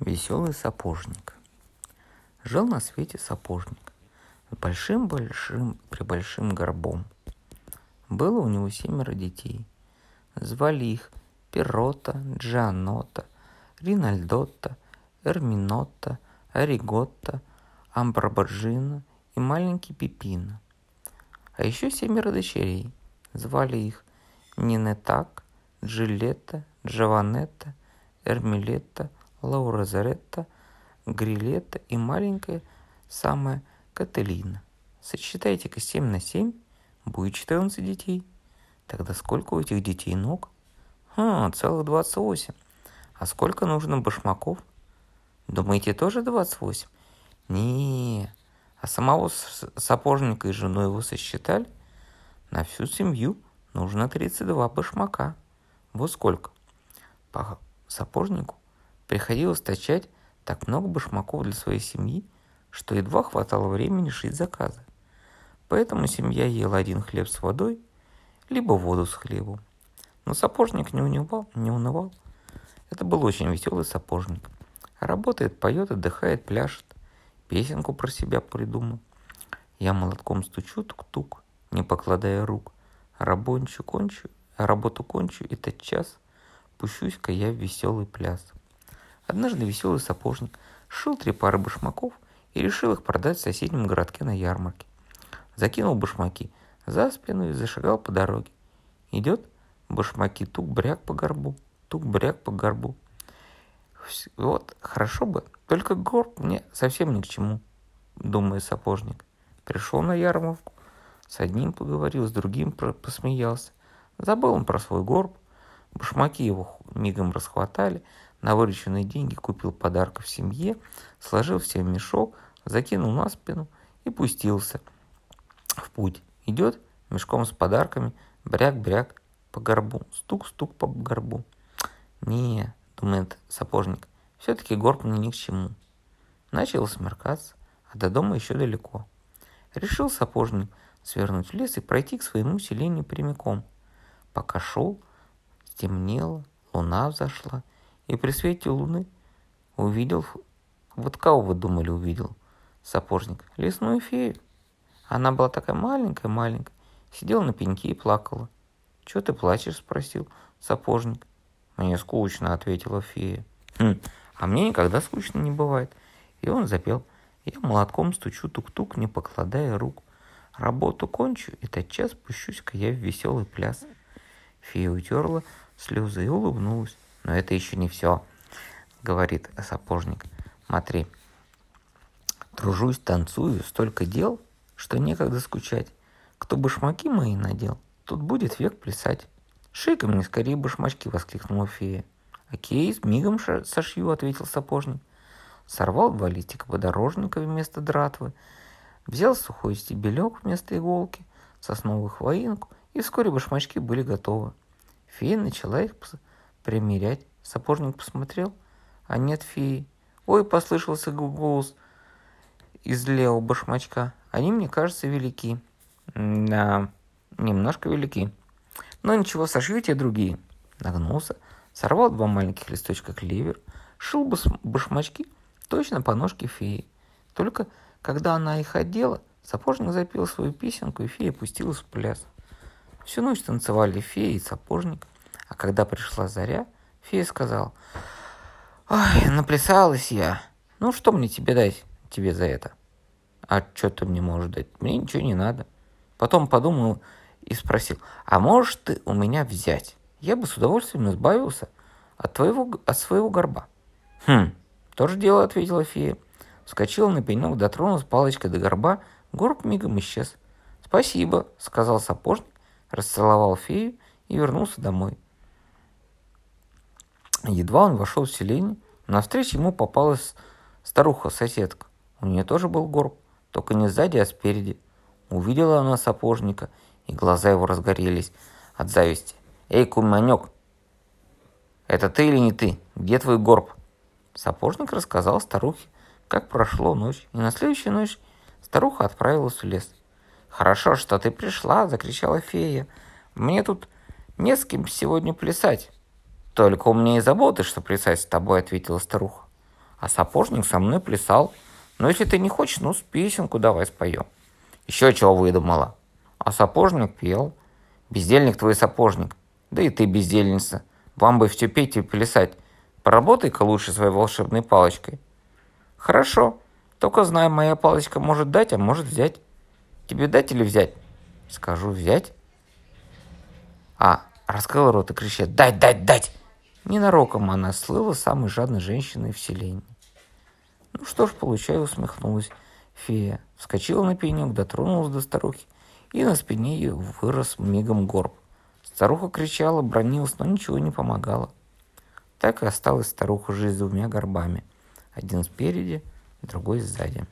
Веселый сапожник. Жил на свете сапожник с большим-большим прибольшим горбом. Было у него семеро детей. Звали их Пирота, Джанота, Ринальдотта, Эрминотта, Ориготта, Амбрабаджина и маленький Пипина. А еще семеро дочерей. Звали их Нинетак, Джилетта, Джованетта, Эрмилетта – Лаура Заретта, Грилетта и маленькая самая Кателина. Сочетайте-ка 7 на 7, будет 14 детей. Тогда сколько у этих детей ног? Хм, целых 28. А сколько нужно башмаков? Думаете, тоже 28? Не, а самого сапожника и жену его сосчитали? На всю семью нужно 32 башмака. Вот сколько. По сапожнику Приходилось точать так много башмаков для своей семьи, что едва хватало времени шить заказы. Поэтому семья ела один хлеб с водой, либо воду с хлебом. Но сапожник не унывал, не унывал. Это был очень веселый сапожник. Работает, поет, отдыхает, пляшет. Песенку про себя придумал. Я молотком стучу тук-тук, не покладая рук. Рабончу кончу, работу кончу, и тот час пущусь-ка я в веселый пляс. Однажды веселый сапожник сшил три пары башмаков и решил их продать в соседнем городке на ярмарке. Закинул башмаки за спину и зашагал по дороге. Идет башмаки тук-бряк по горбу, тук-бряк по горбу. Вот, хорошо бы, только горб мне совсем ни к чему, думает сапожник. Пришел на ярмарку, с одним поговорил, с другим посмеялся. Забыл он про свой горб, башмаки его мигом расхватали, на вырученные деньги купил подарков семье, сложил все в мешок, закинул на спину и пустился в путь. Идет мешком с подарками, бряк-бряк по горбу, стук-стук по горбу. Не, думает сапожник, все-таки горб мне ни к чему. Начал смеркаться, а до дома еще далеко. Решил сапожник свернуть в лес и пройти к своему селению прямиком. Пока шел, стемнело, луна взошла, и при свете луны увидел... Вот кого вы думали увидел? Сапожник. Лесную фею. Она была такая маленькая-маленькая, сидела на пеньке и плакала. «Чего ты плачешь?» – спросил сапожник. «Мне скучно», – ответила фея. «Хм, а мне никогда скучно не бывает». И он запел. Я молотком стучу тук-тук, не покладая рук. Работу кончу, и тотчас пущусь-ка я в веселый пляс. Фея утерла слезы и улыбнулась. Но это еще не все, говорит сапожник. Смотри, тружусь, танцую, столько дел, что некогда скучать. Кто башмаки мои надел, тут будет век плясать. Шей-ка мне скорее башмачки, воскликнула фея. Окей, с мигом сошью, ответил сапожник. Сорвал два листика подорожника вместо дратвы, взял сухой стебелек вместо иголки, сосновую хвоинку, и вскоре башмачки были готовы. Фея начала их примерять. Сапожник посмотрел, а нет феи. Ой, послышался голос из левого башмачка. Они, мне кажется, велики. Да, немножко велики. Но ничего, сошьете другие. Нагнулся, сорвал два маленьких листочка клевер, шил башмачки точно по ножке феи. Только когда она их одела, сапожник запел свою песенку, и фея пустилась в пляс. Всю ночь танцевали феи и сапожник. А когда пришла заря, фея сказал, «Ой, наплясалась я. Ну, что мне тебе дать тебе за это?» «А что ты мне можешь дать? Мне ничего не надо». Потом подумал и спросил, «А можешь ты у меня взять? Я бы с удовольствием избавился от, твоего, от своего горба». «Хм, тоже дело», — ответила фея. Вскочила на пенек, дотронулась палочкой до горба, горб мигом исчез. «Спасибо», — сказал сапожник, расцеловал фею и вернулся домой. Едва он вошел в селение, навстречу ему попалась старуха-соседка. У нее тоже был горб, только не сзади, а спереди. Увидела она сапожника, и глаза его разгорелись от зависти. «Эй, куманек, это ты или не ты? Где твой горб?» Сапожник рассказал старухе, как прошло ночь, и на следующую ночь старуха отправилась в лес. «Хорошо, что ты пришла!» – закричала фея. «Мне тут не с кем сегодня плясать. «Только у меня и заботы, что плясать с тобой», — ответила старуха. А сапожник со мной плясал. Но если ты не хочешь, ну, с песенку давай споем. Еще чего выдумала. А сапожник пел. Бездельник твой сапожник. Да и ты бездельница. Вам бы все петь и плясать. Поработай-ка лучше своей волшебной палочкой. Хорошо. Только знай, моя палочка может дать, а может взять. Тебе дать или взять? Скажу взять. А, раскрыл рот и кричит «Дать, дать, дать!» Ненароком она слыла самой жадной женщиной в селении. Ну что ж, получаю, усмехнулась фея. Вскочила на пенек, дотронулась до старухи, и на спине ее вырос мигом горб. Старуха кричала, бронилась, но ничего не помогало. Так и осталась старуха жить с двумя горбами. Один спереди, другой сзади.